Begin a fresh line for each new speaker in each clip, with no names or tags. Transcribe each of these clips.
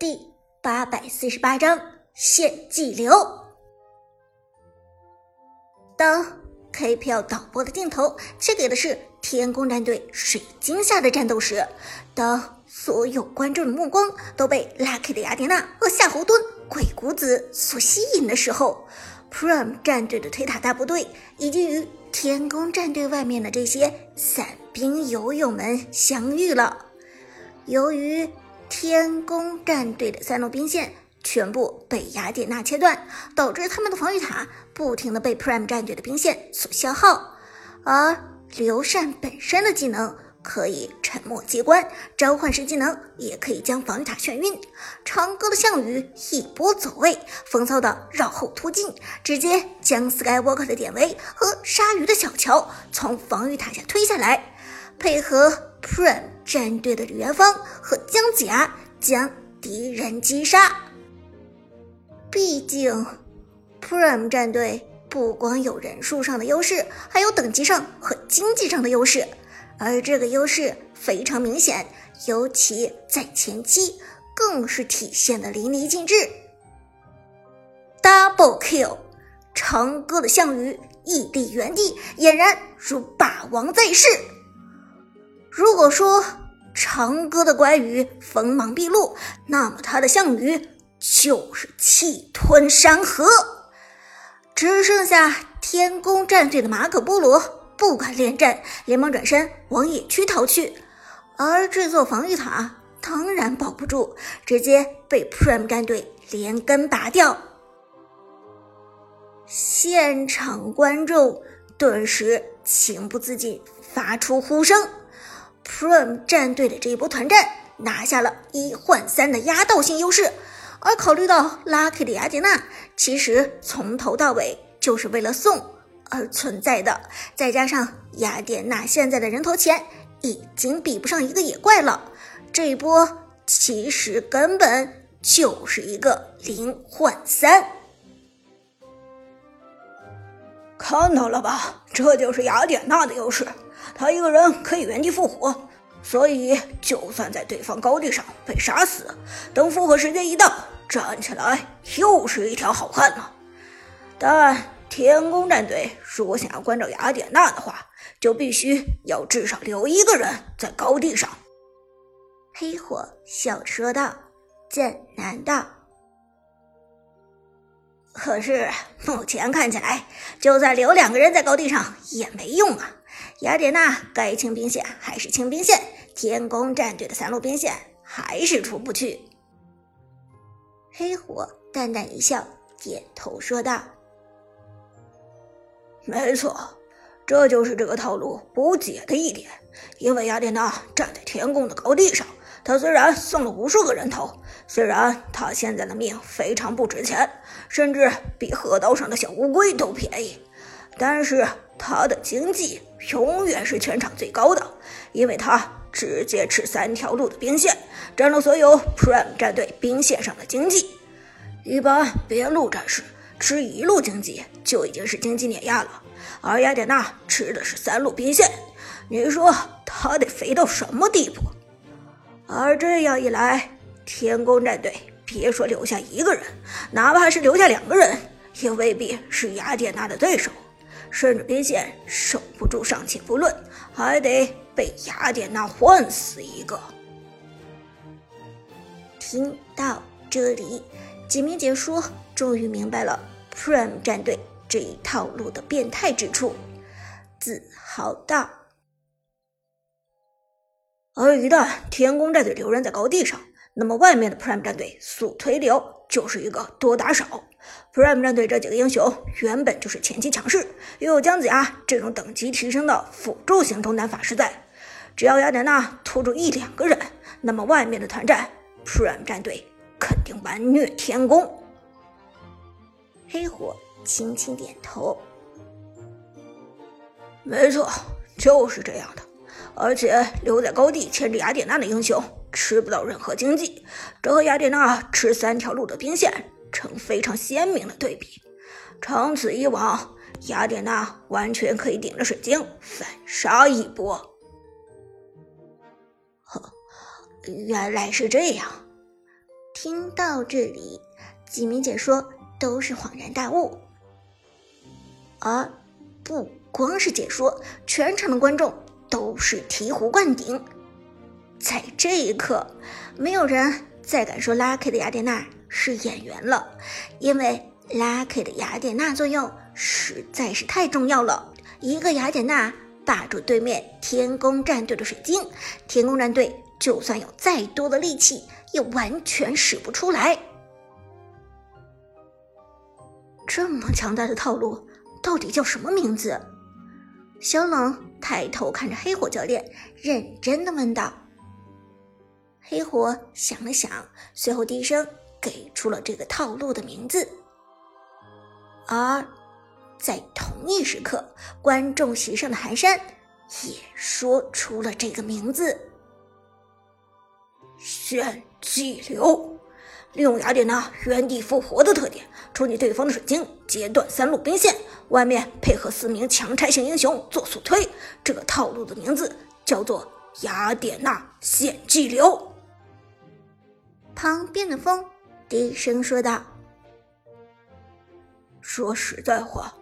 第八百四十八章献祭流。当 KPL 导播的镜头切给的是天宫战队水晶下的战斗时，当所有观众的目光都被 Lucky 的雅典娜和夏侯惇鬼谷子所吸引的时候，Prime 战队的推塔大部队已经与天宫战队外面的这些伞兵游勇们相遇了。由于天宫战队的三路兵线全部被雅典娜切断，导致他们的防御塔不停的被 Prime 战队的兵线所消耗。而刘禅本身的技能可以沉默机关，召唤师技能也可以将防御塔眩晕。长歌的项羽一波走位，风骚的绕后突进，直接将 Skywalker 的典韦和鲨鱼的小乔从防御塔下推下来，配合 Prime。战队的李元芳和姜子牙将敌人击杀。毕竟，Prime 战队不光有人数上的优势，还有等级上和经济上的优势，而这个优势非常明显，尤其在前期更是体现的淋漓尽致。Double kill，长歌的项羽屹立原地，俨然如霸王在世。如果说长歌的关羽锋芒毕露，那么他的项羽就是气吞山河。只剩下天宫战队的马可波罗不敢恋战，连忙转身往野区逃去。而这座防御塔当然保不住，直接被 Prime 战队连根拔掉。现场观众顿时情不自禁发出呼声。Prime 战队的这一波团战拿下了一换三的压倒性优势，而考虑到 Lucky 的雅典娜其实从头到尾就是为了送而存在的，再加上雅典娜现在的人头钱已经比不上一个野怪了，这一波其实根本就是一个零换三。
看到了吧，这就是雅典娜的优势。他一个人可以原地复活，所以就算在对方高地上被杀死，等复活时间一到，站起来又是一条好汉了。但天宫战队如果想要关照雅典娜的话，就必须要至少留一个人在高地上。
黑火笑着说道：“剑南道。”可是目前看起来，就算留两个人在高地上也没用啊。雅典娜该清兵线还是清兵线，天宫战队的三路兵线还是出不去。黑火淡淡一笑，点头说道：“
没错，这就是这个套路不解的一点。因为雅典娜站在天宫的高地上，她虽然送了无数个人头，虽然她现在的命非常不值钱，甚至比河道上的小乌龟都便宜，但是……”他的经济永远是全场最高的，因为他直接吃三条路的兵线，占了所有 Prime 战队兵线上的经济。一般边路战士吃一路经济就已经是经济碾压了，而雅典娜吃的是三路兵线，你说他得肥到什么地步？而这样一来，天宫战队别说留下一个人，哪怕是留下两个人，也未必是雅典娜的对手。甚至兵线守不住尚且不论，还得被雅典娜换死一个。
听到这里，几名解说终于明白了 Prime 战队这一套路的变态之处，自豪道：“
而一旦天宫战队留人在高地上，那么外面的 Prime 战队速推流就是一个多打少。” Prime 战队这几个英雄原本就是前期强势，又有姜子牙这种等级提升的辅助型中单法师在，只要雅典娜拖住一两个人，那么外面的团战 Prime 战队肯定完虐天宫。
黑火轻轻点头，
没错，就是这样的。而且留在高地牵制雅典娜的英雄吃不到任何经济，这和雅典娜吃三条路的兵线。成非常鲜明的对比。长此以往，雅典娜完全可以顶着水晶反杀一波。
呵，原来是这样。听到这里，几名解说都是恍然大悟，而不光是解说，全场的观众都是醍醐灌顶。在这一刻，没有人再敢说 Lucky 的雅典娜是演员了，因为 Lucky 的雅典娜作用实在是太重要了。一个雅典娜霸住对面天宫战队的水晶，天宫战队就算有再多的力气，也完全使不出来。
这么强大的套路，到底叫什么名字？小冷抬头看着黑火教练，认真的问道。黑火想了想，随后低声给出了这个套路的名字。而在同一时刻，观众席上的寒山也说出了这个名字：
炫技流，利用雅典娜原地复活的特点，冲击对方的水晶，截断三路兵线，外面配合四名强拆型英雄做速推。这个套路的名字叫做雅典娜炫技流。
旁边的风低声说道：“
说实在话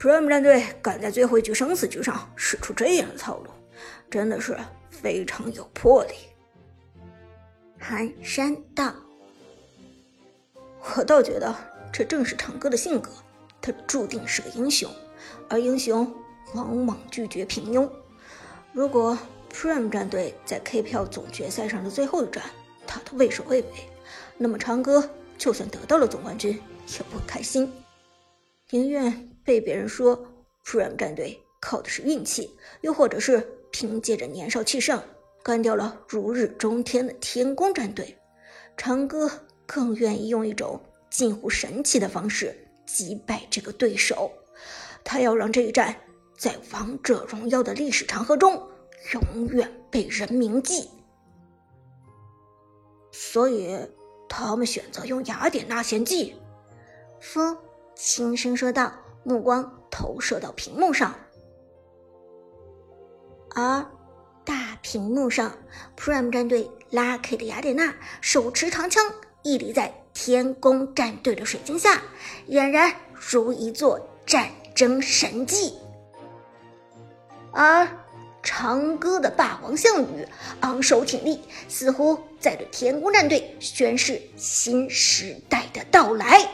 ，Prime 战队敢在最后一局生死局上使出这样的套路，真的是非常有魄力。”
寒山道：“
我倒觉得这正是长歌的性格，他注定是个英雄，而英雄往往拒绝平庸。如果 Prime 战队在 K 票总决赛上的最后一战，打的畏首畏尾，那么长歌就算得到了总冠军也不开心，宁愿被别人说 Prime 战队靠的是运气，又或者是凭借着年少气盛干掉了如日中天的天宫战队，长歌更愿意用一种近乎神奇的方式击败这个对手，他要让这一战在王者荣耀的历史长河中永远被人铭记。所以，他们选择用雅典娜献祭。
风轻声说道，目光投射到屏幕上。而大屏幕上，Prime 战队 Lucky 的雅典娜手持长枪，屹立在天宫战队的水晶下，俨然如一座战争神迹。而。长歌的霸王项羽昂首挺立，似乎在对天宫战队宣示新时代的到来。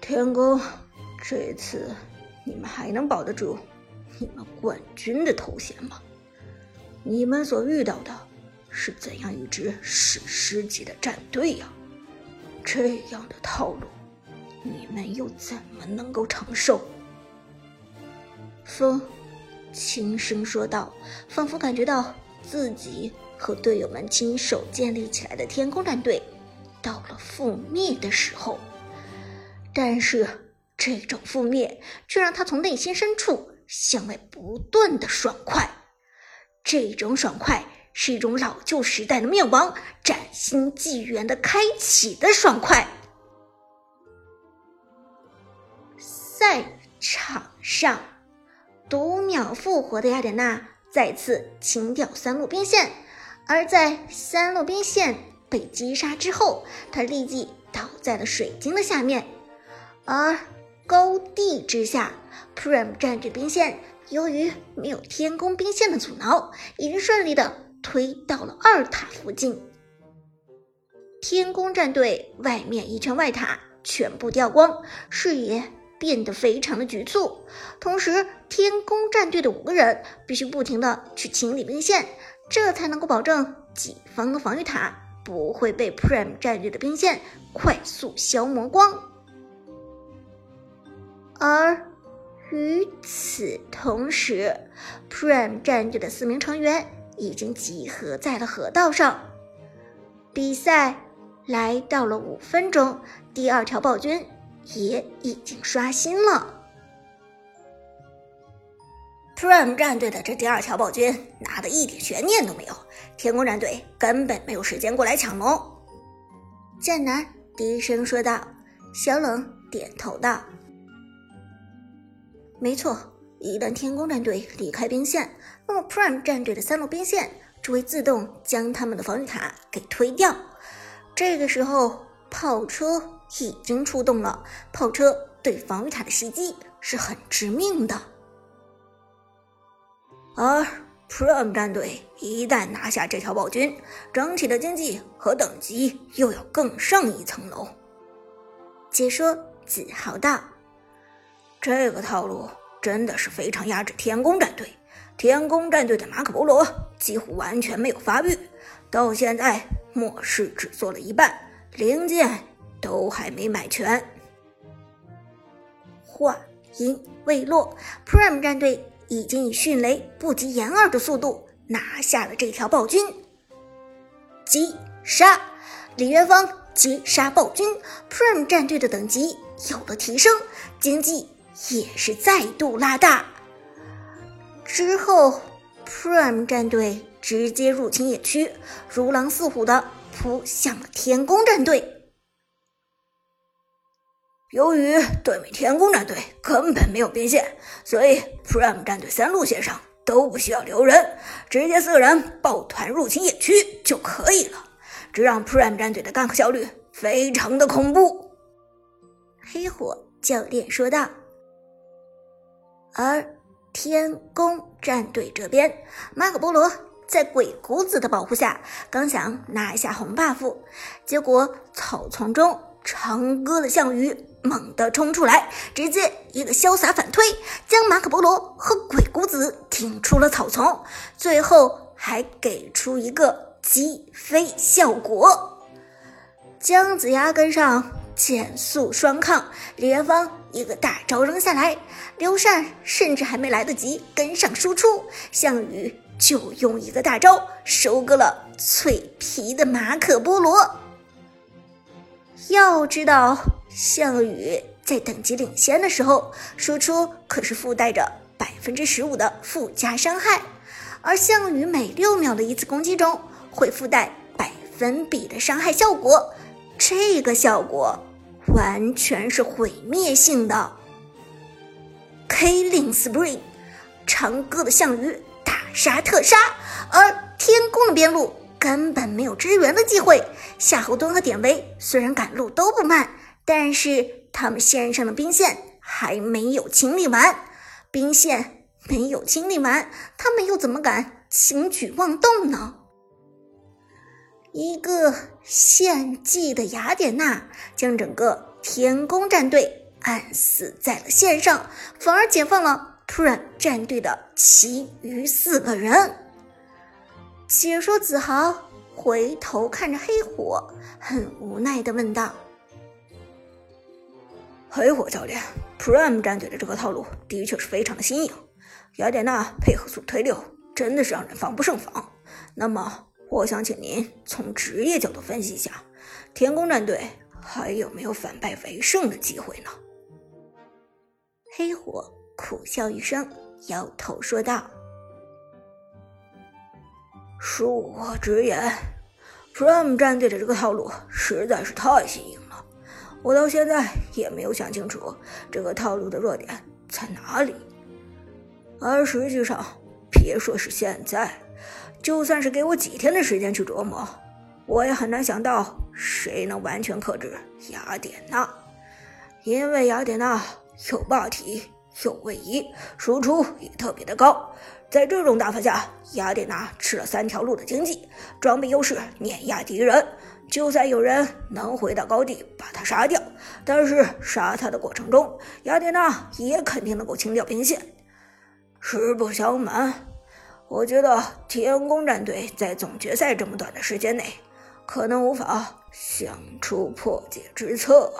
天宫，这次你们还能保得住你们冠军的头衔吗？你们所遇到的是怎样一支史诗级的战队呀？这样的套路，你们又怎么能够承受？
风。轻声说道，仿佛感觉到自己和队友们亲手建立起来的天空战队到了覆灭的时候。但是这种覆灭却让他从内心深处向外不断的爽快。这种爽快是一种老旧时代的灭亡、崭新纪元的开启的爽快。赛场上。独秒复活的雅典娜再次清掉三路兵线，而在三路兵线被击杀之后，她立即倒在了水晶的下面。而高地之下，Prime 战队兵线由于没有天宫兵线的阻挠，已经顺利的推到了二塔附近。天宫战队外面一圈外塔全部掉光，视野。变得非常的局促，同时天宫战队的五个人必须不停的去清理兵线，这才能够保证己方的防御塔不会被 Prime 战队的兵线快速消磨光。而与此同时，Prime 战队的四名成员已经集合在了河道上，比赛来到了五分钟，第二条暴君。也已经刷新了。
Prime 战队的这第二条暴君拿的一点悬念都没有，天宫战队根本没有时间过来抢龙。
剑南低声说道。小冷点头道：“
没错，一旦天宫战队离开兵线，那么 Prime 战队的三路兵线
就会自动将他们的防御塔给推掉。这个时候，炮车已经出动了，炮车对防御塔的袭击是很致命的。
而 Prime 战队一旦拿下这条暴君，整体的经济和等级又要更上一层楼。
解说子豪道：“
这个套路真的是非常压制天宫战队。天宫战队的马可波罗几乎完全没有发育，到现在末世只做了一半，零件都还没买全。”
话音未落，Prime 战队。已经以迅雷不及掩耳的速度拿下了这条暴君，击杀李元芳，击杀暴君，Prime 战队的等级有了提升，经济也是再度拉大。之后，Prime 战队直接入侵野区，如狼似虎的扑向了天宫战队。
由于对面天宫战队根本没有兵线，所以 Prime 战队三路线上都不需要留人，直接四个人抱团入侵野区就可以了，这让 Prime 战队的干 k 效率非常的恐怖。
黑火教练说道。而天宫战队这边，马可波罗在鬼谷子的保护下，刚想拿一下红 buff，结果草丛中长歌的项羽。猛地冲出来，直接一个潇洒反推，将马可波罗和鬼谷子顶出了草丛，最后还给出一个击飞效果。姜子牙跟上，减速双抗，李元芳一个大招扔下来，刘禅甚至还没来得及跟上输出，项羽就用一个大招收割了脆皮的马可波罗。要知道。项羽在等级领先的时候，输出可是附带着百分之十五的附加伤害，而项羽每六秒的一次攻击中会附带百分比的伤害效果，这个效果完全是毁灭性的。Killing Spring，长歌的项羽大杀特杀，而天宫的边路根本没有支援的机会，夏侯惇和典韦虽然赶路都不慢。但是他们线上的兵线还没有清理完，兵线没有清理完，他们又怎么敢轻举妄动呢？一个献祭的雅典娜将整个天宫战队按死在了线上，反而解放了突然战队的其余四个人。解说子豪回头看着黑火，很无奈的问道。
黑火教练，Prime 战队的这个套路的确是非常的新颖。雅典娜配合速推六，真的是让人防不胜防。那么，我想请您从职业角度分析一下，天宫战队还有没有反败为胜的机会呢？
黑火苦笑一声，摇头说道：“
恕我直言，Prime 战队的这个套路实在是太新颖了。”我到现在也没有想清楚这个套路的弱点在哪里，而实际上，别说是现在，就算是给我几天的时间去琢磨，我也很难想到谁能完全克制雅典娜，因为雅典娜有霸体，有位移，输出也特别的高。在这种打法下，雅典娜吃了三条路的经济，装备优势碾压敌人。就算有人能回到高地把他杀掉，但是杀他的过程中，雅典娜也肯定能够清掉兵线。实不相瞒，我觉得天宫战队在总决赛这么短的时间内，可能无法想出破解之策。